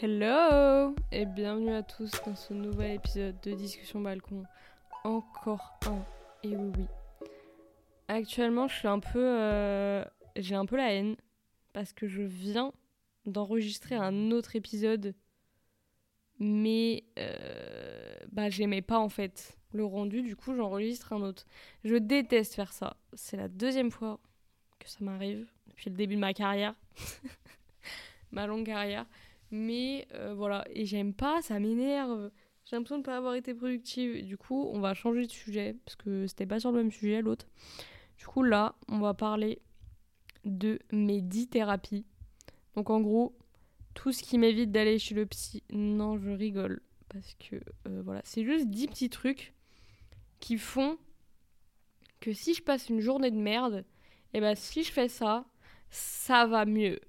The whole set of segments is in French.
Hello et bienvenue à tous dans ce nouvel épisode de Discussion Balcon. Encore un. Et oui oui. Actuellement, je suis un peu euh, j'ai un peu la haine parce que je viens d'enregistrer un autre épisode mais euh, bah j'aimais pas en fait le rendu du coup j'enregistre un autre. Je déteste faire ça. C'est la deuxième fois que ça m'arrive depuis le début de ma carrière. ma longue carrière. Mais euh, voilà, et j'aime pas, ça m'énerve. J'ai l'impression de ne pas avoir été productive. Du coup, on va changer de sujet, parce que c'était pas sur le même sujet l'autre. Du coup, là, on va parler de mes 10 thérapies. Donc en gros, tout ce qui m'évite d'aller chez le psy. Non, je rigole. Parce que euh, voilà, c'est juste 10 petits trucs qui font que si je passe une journée de merde, et eh ben si je fais ça, ça va mieux.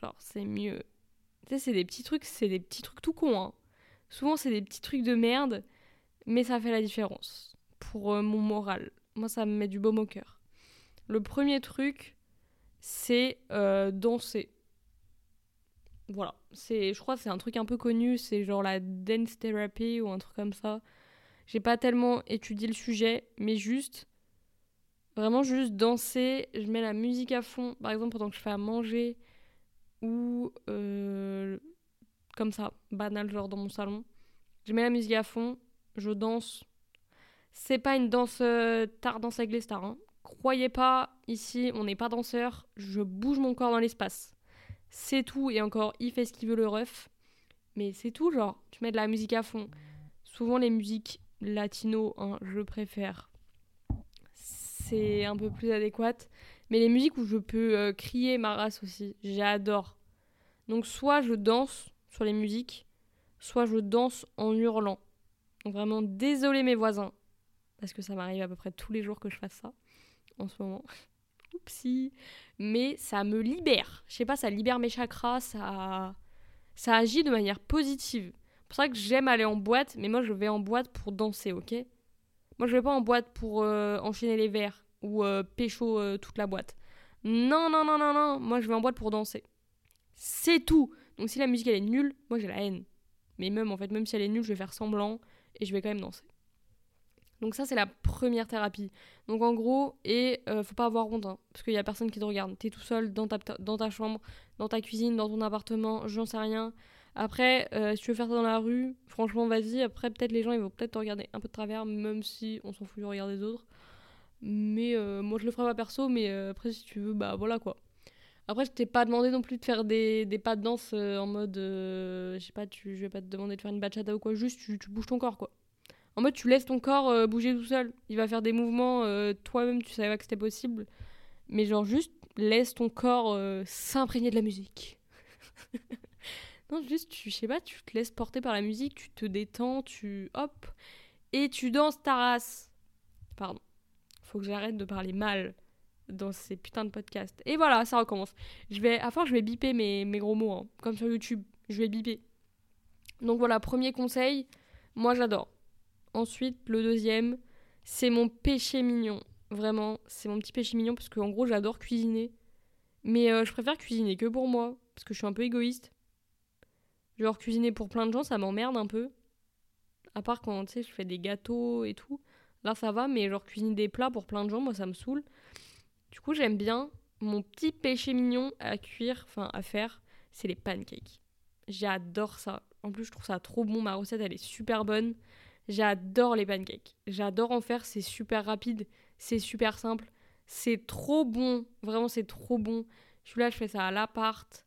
Genre, c'est mieux c'est des petits trucs, c'est des petits trucs tout cons. Hein. Souvent, c'est des petits trucs de merde, mais ça fait la différence pour euh, mon moral. Moi, ça me met du baume au cœur. Le premier truc, c'est euh, danser. Voilà, c'est, je crois que c'est un truc un peu connu, c'est genre la dance therapy ou un truc comme ça. J'ai pas tellement étudié le sujet, mais juste, vraiment juste danser. Je mets la musique à fond, par exemple pendant que je fais à manger, ou euh, comme ça, banal, genre dans mon salon. Je mets la musique à fond, je danse. C'est pas une danse euh, tard danse avec les stars. Hein. Croyez pas, ici, on n'est pas danseur. Je bouge mon corps dans l'espace. C'est tout, et encore, il fait ce qu'il veut le ref. Mais c'est tout, genre, tu mets de la musique à fond. Souvent, les musiques latino, hein, je préfère. C'est un peu plus adéquat. Mais les musiques où je peux euh, crier ma race aussi, j'adore. Donc soit je danse sur les musiques, soit je danse en hurlant. Donc vraiment désolé mes voisins, parce que ça m'arrive à peu près tous les jours que je fasse ça en ce moment. Oupsie. Mais ça me libère. Je sais pas, ça libère mes chakras, ça, ça agit de manière positive. C'est pour ça que j'aime aller en boîte, mais moi je vais en boîte pour danser, ok? Moi je vais pas en boîte pour euh, enchaîner les verres ou euh, pécho euh, toute la boîte. Non, non, non, non, non. Moi, je vais en boîte pour danser. C'est tout. Donc, si la musique, elle est nulle, moi, j'ai la haine. Mais même, en fait, même si elle est nulle, je vais faire semblant et je vais quand même danser. Donc, ça, c'est la première thérapie. Donc, en gros, et euh, faut pas avoir honte, hein, parce qu'il y a personne qui te regarde. T'es tout seul dans ta, dans ta chambre, dans ta cuisine, dans ton appartement, j'en sais rien. Après, si tu veux faire ça dans la rue, franchement, vas-y. Après, peut-être les gens, ils vont peut-être te regarder un peu de travers, même si on s'en fout du regard des autres. Mais euh, moi, je le ferai pas perso, mais euh, après, si tu veux, bah voilà quoi. Après, je t'ai pas demandé non plus de faire des, des pas de danse euh, en mode. je sais pas, tu, je vais pas te demander de faire une bachata ou quoi, juste tu, bouges ton corps quoi. En mode, tu laisses ton corps bouger tout seul. Il va faire des mouvements, toi-même, tu savais pas que c'était possible. Mais genre, juste laisse ton corps s'imprégner de la musique. non, juste, tu, sais pas, tu te laisses porter par la musique, tu te détends, tu. hop. Et tu danses ta race. Pardon faut que j'arrête de parler mal dans ces putains de podcasts. Et voilà, ça recommence. Je vais, à force, je vais biper mes, mes gros mots, hein, comme sur YouTube. Je vais biper. Donc voilà, premier conseil, moi j'adore. Ensuite, le deuxième, c'est mon péché mignon. Vraiment, c'est mon petit péché mignon parce qu'en gros, j'adore cuisiner. Mais euh, je préfère cuisiner que pour moi, parce que je suis un peu égoïste. Genre, cuisiner pour plein de gens, ça m'emmerde un peu. À part quand, tu sais, je fais des gâteaux et tout. Là, ça va, mais genre cuisiner des plats pour plein de gens, moi, ça me saoule. Du coup, j'aime bien. Mon petit péché mignon à cuire, enfin à faire, c'est les pancakes. J'adore ça. En plus, je trouve ça trop bon. Ma recette, elle est super bonne. J'adore les pancakes. J'adore en faire. C'est super rapide. C'est super simple. C'est trop bon. Vraiment, c'est trop bon. Je suis là, je fais ça à l'appart.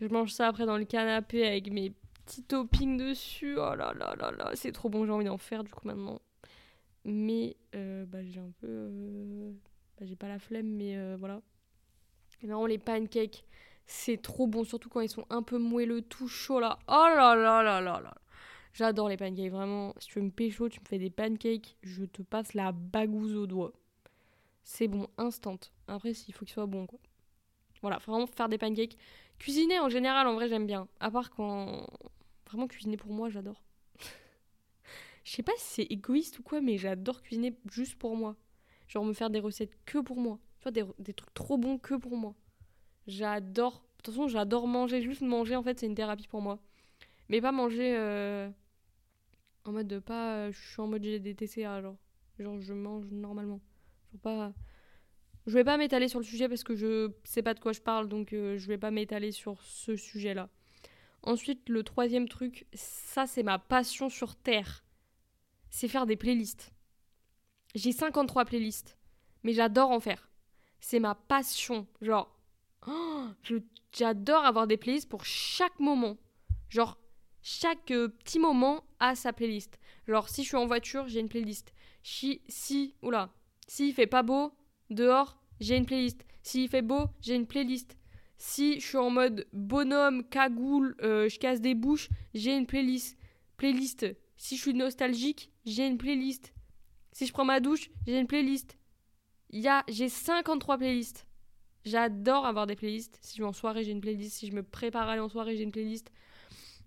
Je mange ça après dans le canapé avec mes petits toppings dessus. Oh là là là là. C'est trop bon. J'ai envie d'en faire du coup maintenant mais euh, bah, j'ai un peu euh, bah, j'ai pas la flemme mais euh, voilà. Vraiment les pancakes c'est trop bon surtout quand ils sont un peu moelleux tout chaud là. Oh là là là là là. J'adore les pancakes vraiment. Si tu veux me pécho tu me fais des pancakes je te passe la bagouze au doigt. C'est bon instant. Après il faut qu'ils soient bons quoi. Voilà vraiment faire des pancakes. Cuisiner en général en vrai j'aime bien. À part quand vraiment cuisiner pour moi j'adore je sais pas si c'est égoïste ou quoi, mais j'adore cuisiner juste pour moi. Genre me faire des recettes que pour moi. Tu vois, des, des trucs trop bons que pour moi. J'adore façon, j'adore manger. Juste manger, en fait, c'est une thérapie pour moi. Mais pas manger euh, en mode de pas. Je suis en mode j'ai des TCA, genre. Genre, je mange normalement. Genre pas. Je vais pas m'étaler sur le sujet parce que je sais pas de quoi je parle, donc euh, je vais pas m'étaler sur ce sujet-là. Ensuite, le troisième truc, ça c'est ma passion sur Terre. C'est faire des playlists. J'ai 53 playlists, mais j'adore en faire. C'est ma passion. Genre, oh, j'adore avoir des playlists pour chaque moment. Genre, chaque euh, petit moment a sa playlist. Genre, si je suis en voiture, j'ai une playlist. Si, si, oula, s'il fait pas beau, dehors, j'ai une playlist. S'il fait beau, j'ai une playlist. Si je suis en mode bonhomme, cagoule, euh, je casse des bouches, j'ai une playlist. Playlist. Si je suis nostalgique, j'ai une playlist. Si je prends ma douche, j'ai une playlist. Y a, j'ai 53 playlists. J'adore avoir des playlists. Si je vais en soirée, j'ai une playlist. Si je me prépare à aller en soirée, j'ai une playlist.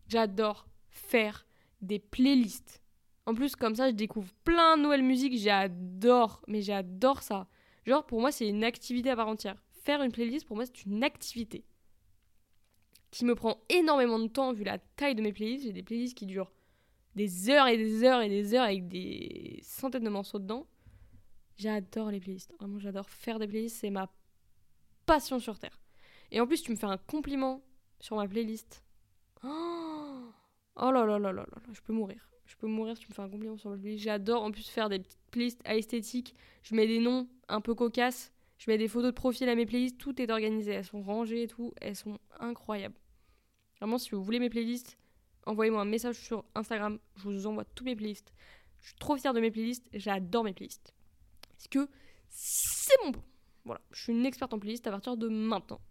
J'adore faire des playlists. En plus, comme ça, je découvre plein de nouvelles musiques. J'adore. Mais j'adore ça. Genre, pour moi, c'est une activité à part entière. Faire une playlist, pour moi, c'est une activité qui me prend énormément de temps vu la taille de mes playlists. J'ai des playlists qui durent des heures et des heures et des heures avec des centaines de morceaux dedans. J'adore les playlists. Vraiment, j'adore faire des playlists. C'est ma passion sur Terre. Et en plus, tu me fais un compliment sur ma playlist. Oh, oh là là là là là, je peux mourir. Je peux mourir si tu me fais un compliment sur ma playlist. J'adore en plus faire des petites playlists à esthétique. Je mets des noms un peu cocasses. Je mets des photos de profil à mes playlists. Tout est organisé. Elles sont rangées et tout. Elles sont incroyables. Vraiment, si vous voulez mes playlists, envoyez-moi un message sur Instagram. Je vous envoie tous mes playlists. Je suis trop fière de mes playlists. J'adore mes playlists. Parce que c'est mon bon. Voilà, je suis une experte en playlist à partir de maintenant.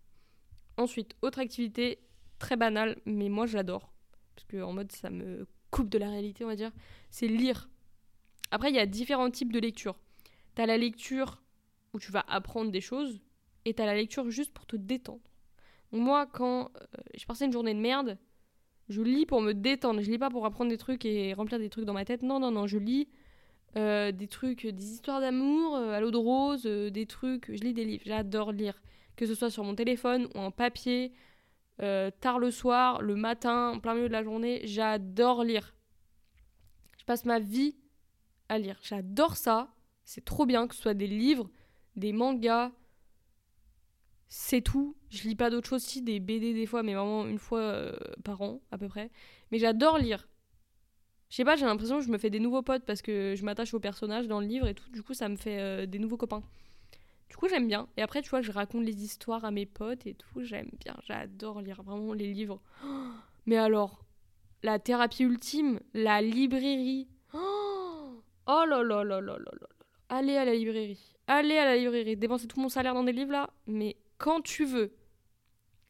Ensuite, autre activité très banale, mais moi j'adore. Parce que en mode ça me coupe de la réalité, on va dire. C'est lire. Après, il y a différents types de lecture. T'as la lecture où tu vas apprendre des choses, et t'as la lecture juste pour te détendre. moi, quand euh, je passais une journée de merde, je lis pour me détendre. Je lis pas pour apprendre des trucs et remplir des trucs dans ma tête. Non, non, non, je lis euh, des trucs, des histoires d'amour euh, à l'eau de rose, des trucs. Je lis des livres. J'adore lire. Que ce soit sur mon téléphone ou en papier, tard le soir, le matin, en plein milieu de la journée. J'adore lire. Je passe ma vie à lire. J'adore ça. C'est trop bien que ce soit des livres, des mangas. C'est tout. Je lis pas d'autres choses aussi, des BD des fois, mais vraiment une fois euh, par an à peu près. Mais j'adore lire. Je sais pas, j'ai l'impression que je me fais des nouveaux potes parce que je m'attache aux personnages dans le livre et tout. Du coup, ça me fait euh, des nouveaux copains. Du coup, j'aime bien. Et après, tu vois, je raconte les histoires à mes potes et tout. J'aime bien. J'adore lire vraiment les livres. mais alors, la thérapie ultime, la librairie. Oh là là là là là là allez à la librairie. Allez à la librairie. Dépenser tout mon salaire dans des livres là, mais quand tu veux.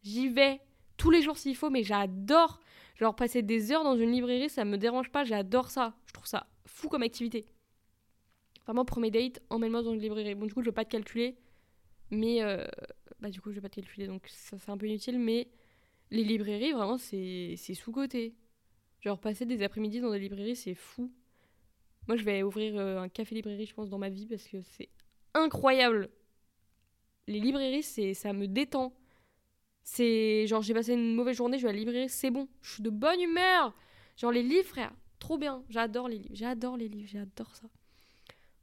J'y vais tous les jours s'il faut, mais j'adore. Genre passer des heures dans une librairie, ça me dérange pas, j'adore ça. Je trouve ça fou comme activité. Vraiment, pour mes dates, emmène-moi dans une librairie. Bon, du coup, je vais pas te calculer, mais. Euh, bah, du coup, je vais pas te calculer, donc ça c'est un peu inutile, mais les librairies, vraiment, c'est sous-côté. Genre, passer des après-midi dans des librairies, c'est fou. Moi, je vais ouvrir euh, un café-librairie, je pense, dans ma vie parce que c'est incroyable. Les librairies, c'est ça me détend. C'est genre, j'ai passé une mauvaise journée, je vais à la librairie, c'est bon. Je suis de bonne humeur. Genre, les livres, frère, trop bien. J'adore les livres. J'adore les livres, j'adore ça.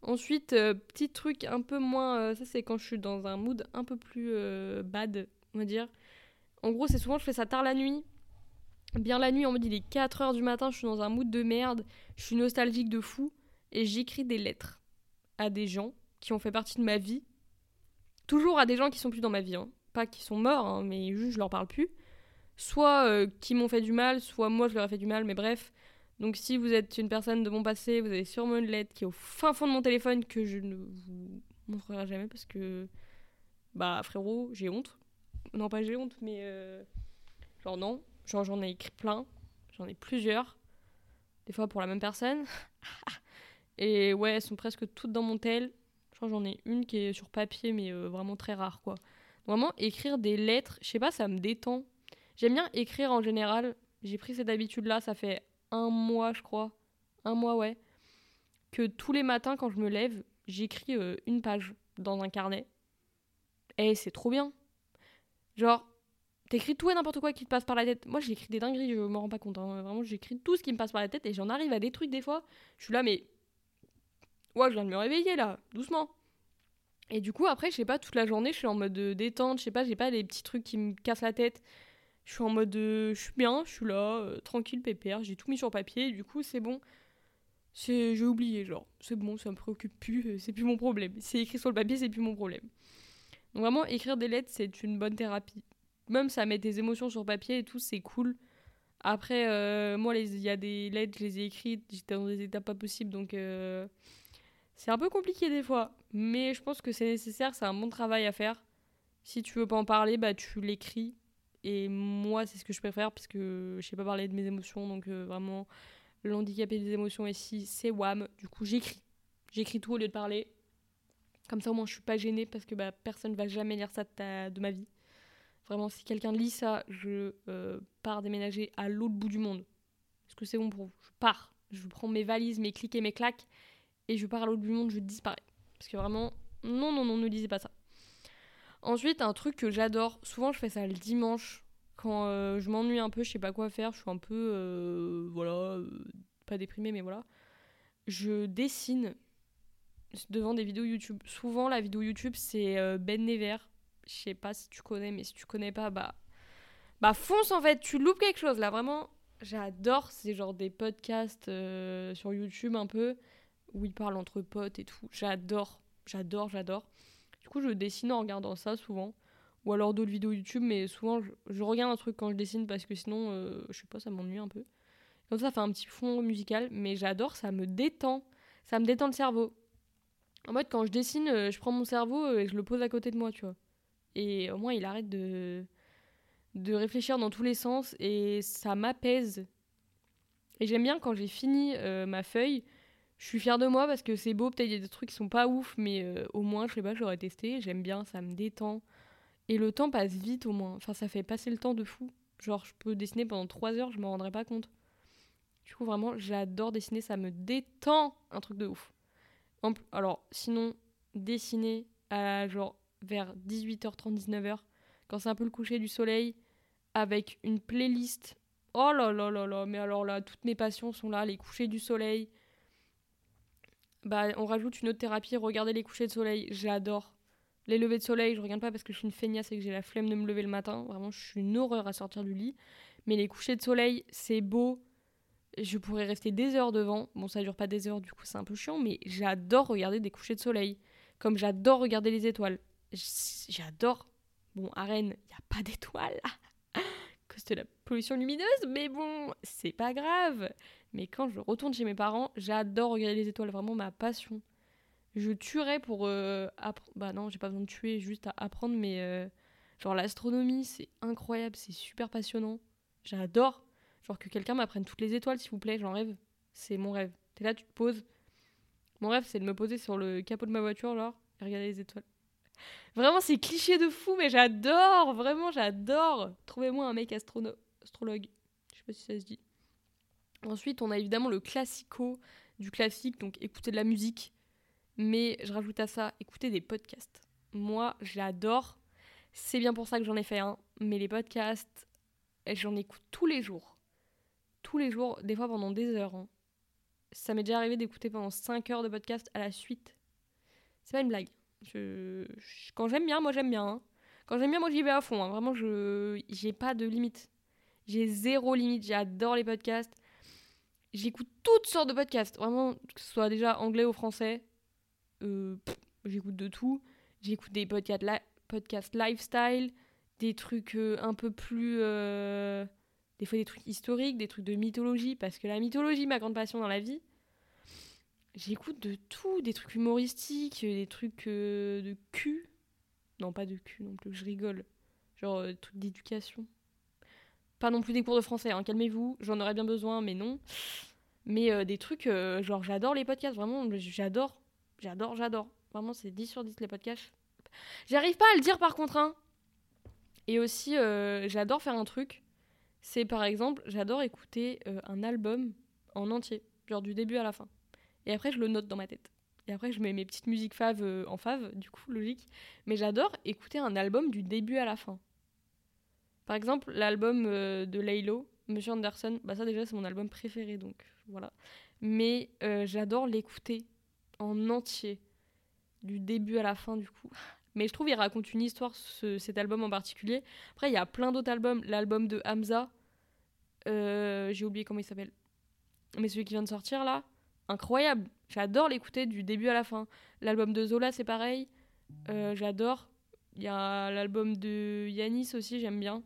Ensuite, euh, petit truc un peu moins. Euh, ça, c'est quand je suis dans un mood un peu plus bad, on va dire. En gros, c'est souvent, je fais ça tard la nuit bien la nuit, en mode il est 4h du matin, je suis dans un mood de merde, je suis nostalgique de fou, et j'écris des lettres à des gens qui ont fait partie de ma vie. Toujours à des gens qui sont plus dans ma vie, hein. pas qui sont morts, hein, mais juste je leur parle plus. Soit euh, qui m'ont fait du mal, soit moi je leur ai fait du mal, mais bref. Donc si vous êtes une personne de mon passé, vous avez sûrement une lettre qui est au fin fond de mon téléphone que je ne vous montrerai jamais parce que, bah frérot, j'ai honte. Non pas j'ai honte, mais euh, genre non, Genre, j'en ai écrit plein. J'en ai plusieurs. Des fois pour la même personne. Et ouais, elles sont presque toutes dans mon tel. J'en ai une qui est sur papier, mais euh, vraiment très rare, quoi. Vraiment, écrire des lettres, je sais pas, ça me détend. J'aime bien écrire en général. J'ai pris cette habitude-là, ça fait un mois, je crois. Un mois, ouais. Que tous les matins, quand je me lève, j'écris euh, une page dans un carnet. Et c'est trop bien. Genre, T'écris tout et n'importe quoi qui te passe par la tête. Moi, j'écris des dingueries, je m'en rends pas compte. hein. Vraiment, j'écris tout ce qui me passe par la tête et j'en arrive à des trucs des fois. Je suis là, mais. Ouais, je viens de me réveiller là, doucement. Et du coup, après, je sais pas, toute la journée, je suis en mode euh, détente, je sais pas, j'ai pas des petits trucs qui me cassent la tête. Je suis en mode. euh, je suis bien, je suis là, euh, tranquille, pépère, j'ai tout mis sur papier, du coup, c'est bon. J'ai oublié, genre, c'est bon, ça me préoccupe plus, c'est plus mon problème. C'est écrit sur le papier, c'est plus mon problème. Donc vraiment, écrire des lettres, c'est une bonne thérapie. Même ça met tes émotions sur papier et tout, c'est cool. Après, moi, les- il y a des lettres, je les ai écrites, j'étais dans des étapes pas possibles, donc c'est un peu compliqué des fois. Mais je pense que c'est nécessaire, c'est un bon travail à faire. Si tu veux pas en parler, bah tu l'écris. Et moi, c'est ce que je préfère, parce que je sais pas parler de mes émotions, donc euh, vraiment, l'handicapé des émotions ici, c'est WAM. Du coup, j'écris. J'écris tout au lieu de parler. Comme ça, au moins, je suis pas gênée, parce que bah, personne va jamais lire ça de ma vie. Vraiment, si quelqu'un lit ça, je euh, pars déménager à l'autre bout du monde. Est-ce que c'est bon pour vous? Je pars. Je prends mes valises, mes clics et mes claques, et je pars à l'autre bout du monde, je disparais. Parce que vraiment, non, non, non, ne lisez pas ça. Ensuite, un truc que j'adore, souvent je fais ça le dimanche, quand euh, je m'ennuie un peu, je sais pas quoi faire, je suis un peu, euh, voilà, euh, pas déprimée, mais voilà. Je dessine devant des vidéos YouTube. Souvent, la vidéo YouTube, c'est Ben Never. Je sais pas si tu connais, mais si tu connais pas, bah, bah fonce en fait, tu loupes quelque chose là, vraiment. J'adore, c'est genre des podcasts sur YouTube un peu, où ils parlent entre potes et tout. J'adore, j'adore, j'adore. Du coup, je dessine en regardant ça souvent. Ou alors d'autres vidéos YouTube, mais souvent je, regarde un truc quand je dessine parce que sinon, euh, je sais pas, ça m'ennuie un peu. Comme ça, ça fait un petit fond musical, mais j'adore, ça me détend. Ça me détend le cerveau. En mode, quand je dessine, euh, je prends mon cerveau euh, et je le pose à côté de moi, tu vois. Et au moins, il arrête de, réfléchir dans tous les sens et ça m'apaise. Et j'aime bien quand j'ai fini ma feuille, je suis fière de moi parce que c'est beau, peut-être il y a des trucs qui sont pas ouf, mais euh, au moins, je sais pas, j'aurais testé, j'aime bien, ça me détend. Et le temps passe vite au moins, enfin ça fait passer le temps de fou. Genre, je peux dessiner pendant 3 heures, je m'en rendrais pas compte. Du coup, vraiment, j'adore dessiner, ça me détend un truc de ouf. Alors, sinon, dessiner à genre vers 18h30, 19h, quand c'est un peu le coucher du soleil, avec une playlist. Oh là là là là, mais alors là, toutes mes passions sont là, les couchers du soleil. Bah, on rajoute une autre thérapie, regarder les couchers de soleil, j'adore. Les levées de soleil, je regarde pas parce que je suis une feignasse et que j'ai la flemme de me lever le matin. Vraiment, je suis une horreur à sortir du lit. Mais les couchers de soleil, c'est beau. Je pourrais rester des heures devant. Bon, ça dure pas des heures, du coup, c'est un peu chiant, mais j'adore regarder des couchers de soleil. Comme j'adore regarder les étoiles. J'adore. Bon, à Rennes, il n'y a pas d'étoiles. cause de la pollution lumineuse, mais bon, c'est pas grave. Mais quand je retourne chez mes parents, j'adore regarder les étoiles, vraiment ma passion. Je tuerais pour euh, Bah non, j'ai pas besoin de tuer, juste à apprendre, mais euh, genre l'astronomie, c'est incroyable, c'est super passionnant. J'adore. Genre que quelqu'un m'apprenne toutes les étoiles, s'il vous plaît, j'en rêve. C'est mon rêve. T'es là, tu te poses. Mon rêve, c'est de me poser sur le capot de ma voiture, genre, et regarder les étoiles. Vraiment, c'est cliché de fou, mais j'adore. Vraiment, j'adore. Trouvez-moi un mec astrono- astrologue. Je sais pas si ça se dit. Ensuite, on a évidemment le classico du classique, donc écouter de la musique. Mais je rajoute à ça, écouter des podcasts. Moi, j'adore. C'est bien pour ça que j'en ai fait un. Mais les podcasts, j'en écoute tous les jours. Tous les jours, des fois pendant des heures. hein. Ça m'est déjà arrivé d'écouter pendant 5 heures de podcast à la suite. C'est pas une blague. Quand j'aime bien, moi j'aime bien. hein. Quand j'aime bien, moi j'y vais à fond. hein. Vraiment, je j'ai pas de limite. J'ai zéro limite. J'adore les podcasts. J'écoute toutes sortes de podcasts. Vraiment, que ce soit déjà anglais ou français. Euh, J'écoute de tout. J'écoute des podcasts, podcasts lifestyle, des trucs euh, un peu plus. euh, des fois des trucs historiques, des trucs de mythologie, parce que la mythologie, ma grande passion dans la vie. J'écoute de tout, des trucs humoristiques, des trucs de cul. Non, pas de cul non plus, je rigole. Genre trucs d'éducation. Pas non plus des cours de français, hein, calmez-vous, j'en aurais bien besoin, mais non. Mais euh, des trucs, euh, genre j'adore les podcasts, vraiment, j'adore. J'adore, j'adore. Vraiment, c'est 10 sur 10 les podcasts. J'arrive pas à le dire par contre, hein. Et aussi, euh, j'adore faire un truc. C'est par exemple, j'adore écouter un album en entier, genre du début à la fin. Et après, je le note dans ma tête. Et après, je mets mes petites musiques faves en fave, du coup, logique. Mais j'adore écouter un album du début à la fin. Par exemple, l'album euh, de Laylo, Monsieur Anderson, bah ça déjà c'est mon album préféré, donc voilà. Mais euh, j'adore l'écouter en entier, du début à la fin du coup. Mais je trouve il raconte une histoire, cet album en particulier. Après, il y a plein d'autres albums. L'album de Hamza, euh, j'ai oublié comment il s'appelle. Mais celui qui vient de sortir là, incroyable. J'adore l'écouter du début à la fin. L'album de Zola, c'est pareil. J'adore. Il y a l'album de Yanis aussi, j'aime bien.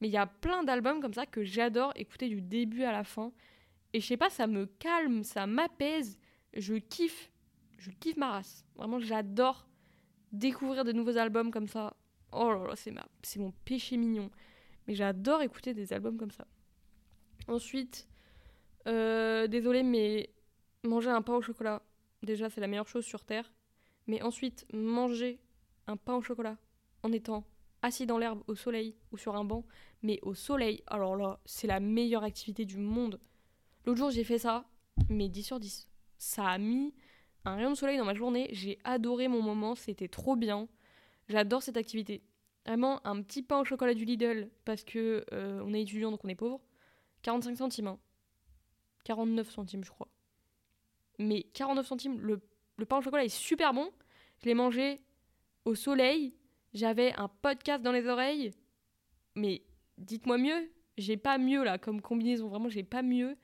Mais il y a plein d'albums comme ça que j'adore écouter du début à la fin. Et je sais pas, ça me calme, ça m'apaise. Je kiffe. Je kiffe ma race. Vraiment, j'adore découvrir de nouveaux albums comme ça. Oh là là, c'est, ma... c'est mon péché mignon. Mais j'adore écouter des albums comme ça. Ensuite, euh, désolé, mais manger un pain au chocolat, déjà, c'est la meilleure chose sur Terre. Mais ensuite, manger un pain au chocolat en étant assis dans l'herbe, au soleil ou sur un banc, mais au soleil, alors là, c'est la meilleure activité du monde. L'autre jour, j'ai fait ça, mais 10 sur 10. Ça a mis un rayon de soleil dans ma journée. J'ai adoré mon moment, c'était trop bien. J'adore cette activité. Vraiment, un petit pain au chocolat du Lidl, parce que euh, on est étudiant donc on est pauvre. 45 centimes. 49 hein. centimes, je crois. Mais 49 centimes, le pain au chocolat est super bon. Je l'ai mangé au soleil. J'avais un podcast dans les oreilles. Mais dites-moi mieux. J'ai pas mieux là comme combinaison. Vraiment, j'ai pas mieux.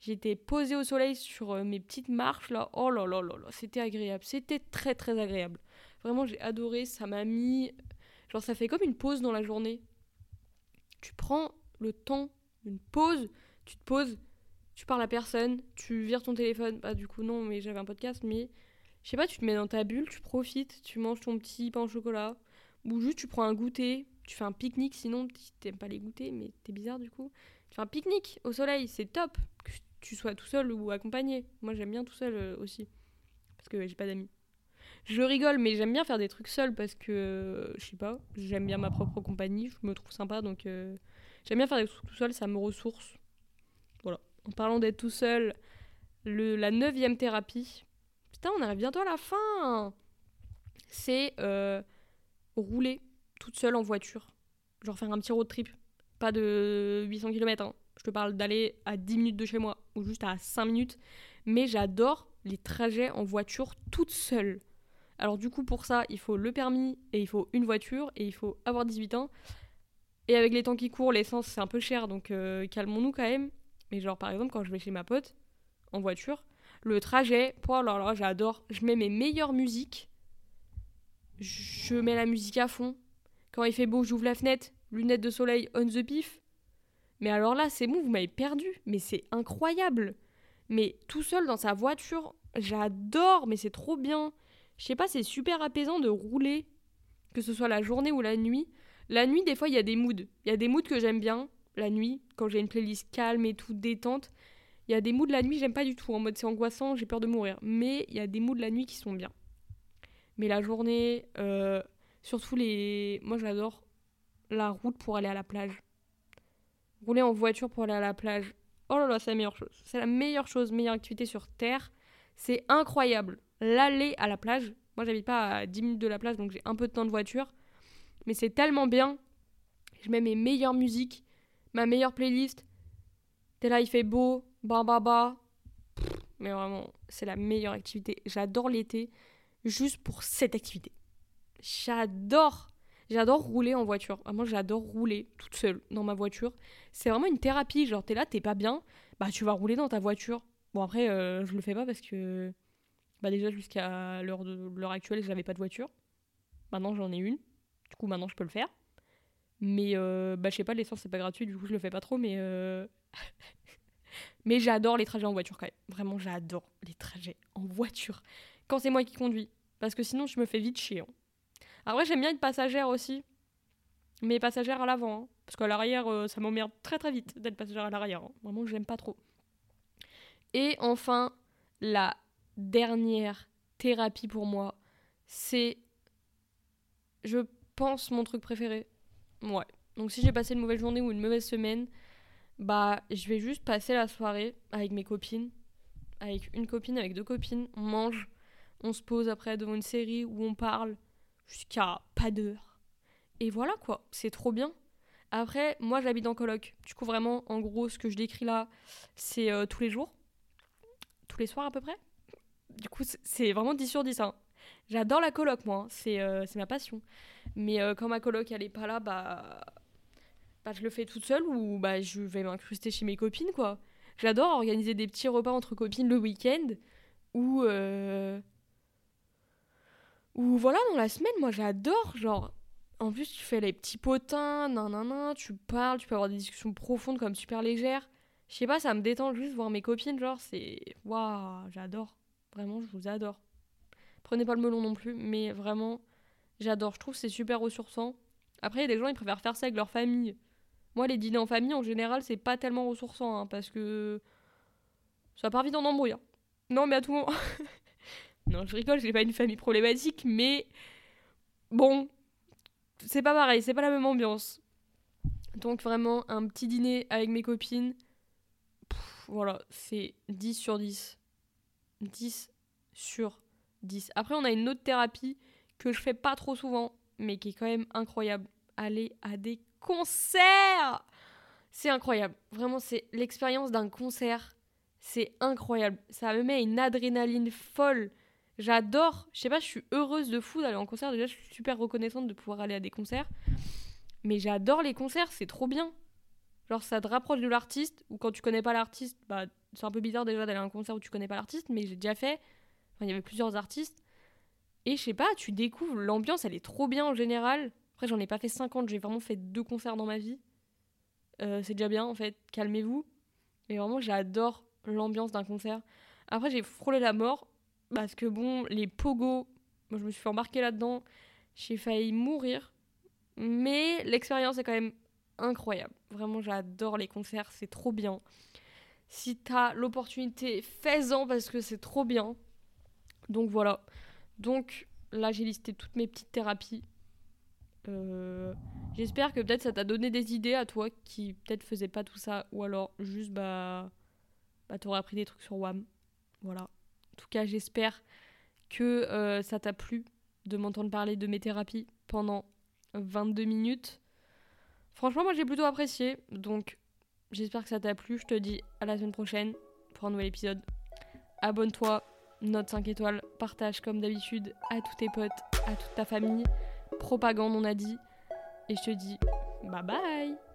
J'étais posée au soleil sur euh, mes petites marches là. Oh là là là là, c'était agréable. C'était très très agréable. Vraiment, j'ai adoré. Ça m'a mis. Genre, ça fait comme une pause dans la journée. Tu prends le temps une pause, tu te poses, tu parles à personne, tu vires ton téléphone. Bah, du coup, non, mais j'avais un podcast, mais je sais pas, tu te mets dans ta bulle, tu profites, tu manges ton petit pain au chocolat, ou juste tu prends un goûter, tu fais un pique-nique, sinon t'aimes pas les goûter, mais t'es bizarre du coup. Tu fais un pique-nique au soleil, c'est top, que tu sois tout seul ou accompagné. Moi j'aime bien tout seul euh, aussi, parce que j'ai pas d'amis. Je rigole, mais j'aime bien faire des trucs seul parce que, euh, je sais pas, j'aime bien ma propre compagnie, je me trouve sympa, donc euh, J'aime bien faire des trucs tout seul, ça me ressource. Voilà. En parlant d'être tout seul, le, la neuvième thérapie. Putain, on arrive bientôt à la fin. C'est rouler toute seule en voiture. Genre faire un petit road trip. Pas de 800 km. Hein. Je te parle d'aller à 10 minutes de chez moi ou juste à 5 minutes. Mais j'adore les trajets en voiture toute seule. Alors du coup pour ça il faut le permis et il faut une voiture et il faut avoir 18 ans. Et avec les temps qui courent, l'essence c'est un peu cher, donc euh, calmons-nous quand même. Mais genre par exemple quand je vais chez ma pote en voiture, le trajet, oh là là, j'adore. Je mets mes meilleures musiques. Je mets la musique à fond. Quand il fait beau, j'ouvre la fenêtre, lunettes de soleil on the pif. Mais alors là, c'est bon, vous m'avez perdu. Mais c'est incroyable. Mais tout seul dans sa voiture, j'adore, mais c'est trop bien. Je sais pas, c'est super apaisant de rouler, que ce soit la journée ou la nuit. La nuit, des fois, il y a des moods. Il y a des moods que j'aime bien, la nuit, quand j'ai une playlist calme et tout, détente. Il y a des moods la nuit, j'aime pas du tout. En mode c'est angoissant, j'ai peur de mourir. Mais il y a des moods la nuit qui sont bien. Mais la journée, euh, surtout les. Moi, j'adore la route pour aller à la plage. Rouler en voiture pour aller à la plage. Oh là là, c'est la meilleure chose. C'est la meilleure chose, meilleure activité sur Terre. C'est incroyable. L'aller à la plage. Moi, j'habite pas à 10 minutes de la plage, donc j'ai un peu de temps de voiture. Mais c'est tellement bien. Je mets mes meilleures musiques, ma meilleure playlist. T'es là, il fait beau, ba ba ba. Mais vraiment, c'est la meilleure activité. J'adore l'été juste pour cette activité. J'adore. J'adore rouler en voiture. Vraiment, j'adore rouler toute seule dans ma voiture. C'est vraiment une thérapie. Genre, t'es là, t'es pas bien. Bah, tu vas rouler dans ta voiture. Bon, après, euh, je le fais pas parce que. Bah, déjà, jusqu'à l'heure actuelle, j'avais pas de voiture. Maintenant, j'en ai une. Du coup, maintenant, je peux le faire. Mais, euh, bah, je sais pas, l'essence, c'est pas gratuit, du coup, je le fais pas trop, mais. Euh, mais j'adore les trajets en voiture quand même. Vraiment, j'adore les trajets en voiture. Quand c'est moi qui conduis. Parce que sinon, je me fais vite chier. Hein. Après, j'aime bien être passagère aussi. Mais passagère à l'avant. Hein. Parce qu'à l'arrière, euh, ça m'emmerde très très vite d'être passagère à l'arrière. Hein. Vraiment, j'aime pas trop. Et enfin, la dernière thérapie pour moi, c'est. Je pense mon truc préféré. Ouais. Donc si j'ai passé une mauvaise journée ou une mauvaise semaine, bah je vais juste passer la soirée avec mes copines, avec une copine, avec deux copines, on mange, on se pose après devant une série où on parle jusqu'à pas d'heure. Et voilà quoi, c'est trop bien. Après, moi j'habite en coloc. Du coup, vraiment, en gros, ce que je décris là, c'est euh, tous les jours. Tous les soirs à peu près. Du coup, c'est vraiment 10 sur 10. Hein. J'adore la coloc, moi. Hein. C'est euh, c'est ma passion. Mais euh, quand ma coloc, elle est pas là, bah, bah je le fais toute seule ou bah je vais m'incruster chez mes copines, quoi. J'adore organiser des petits repas entre copines le week-end ou ou voilà dans la semaine moi j'adore genre en plus, tu fais les petits potins, nan, nan, nan, tu parles, tu peux avoir des discussions profondes comme super légères. Je sais pas, ça me détend juste voir mes copines, genre, c'est. Waouh, j'adore. Vraiment, je vous adore. Prenez pas le melon non plus, mais vraiment, j'adore. Je trouve c'est super ressourçant. Après, il y a des gens, ils préfèrent faire ça avec leur famille. Moi, les dîners en famille, en général, c'est pas tellement ressourçant, hein, parce que. Ça part vite en embrouille. Hein. Non, mais à tout moment. non, je rigole, j'ai pas une famille problématique, mais. Bon, c'est pas pareil, c'est pas la même ambiance. Donc vraiment, un petit dîner avec mes copines, voilà, c'est 10 sur 10. 10 sur 10. Après, on a une autre thérapie que je fais pas trop souvent, mais qui est quand même incroyable. Aller à des concerts C'est incroyable. Vraiment, c'est l'expérience d'un concert. C'est incroyable. Ça me met une adrénaline folle. J'adore, je sais pas, je suis heureuse de fou d'aller en concert. Déjà, je suis super reconnaissante de pouvoir aller à des concerts. Mais j'adore les concerts, c'est trop bien. Genre, ça te rapproche de l'artiste, ou quand tu connais pas l'artiste, bah, c'est un peu bizarre déjà d'aller à un concert où tu connais pas l'artiste, mais j'ai déjà fait. Enfin, il y avait plusieurs artistes. Et je sais pas, tu découvres l'ambiance, elle est trop bien en général. Après, j'en ai pas fait 50, j'ai vraiment fait deux concerts dans ma vie. Euh, c'est déjà bien en fait, calmez-vous. Mais vraiment, j'adore l'ambiance d'un concert. Après, j'ai frôlé la mort parce que bon, les pogos, moi je me suis fait embarquer là-dedans, j'ai failli mourir. Mais l'expérience est quand même incroyable. Vraiment, j'adore les concerts, c'est trop bien. Si t'as l'opportunité, fais-en parce que c'est trop bien. Donc voilà. Donc là, j'ai listé toutes mes petites thérapies. Euh, j'espère que peut-être ça t'a donné des idées à toi qui peut-être faisais pas tout ça. Ou alors juste, bah, bah t'aurais appris des trucs sur WAM. Voilà. En tout cas, j'espère que euh, ça t'a plu de m'entendre parler de mes thérapies pendant 22 minutes. Franchement, moi j'ai plutôt apprécié. Donc, j'espère que ça t'a plu. Je te dis à la semaine prochaine pour un nouvel épisode. Abonne-toi, note 5 étoiles, partage comme d'habitude à tous tes potes, à toute ta famille. Propagande, on a dit. Et je te dis bye bye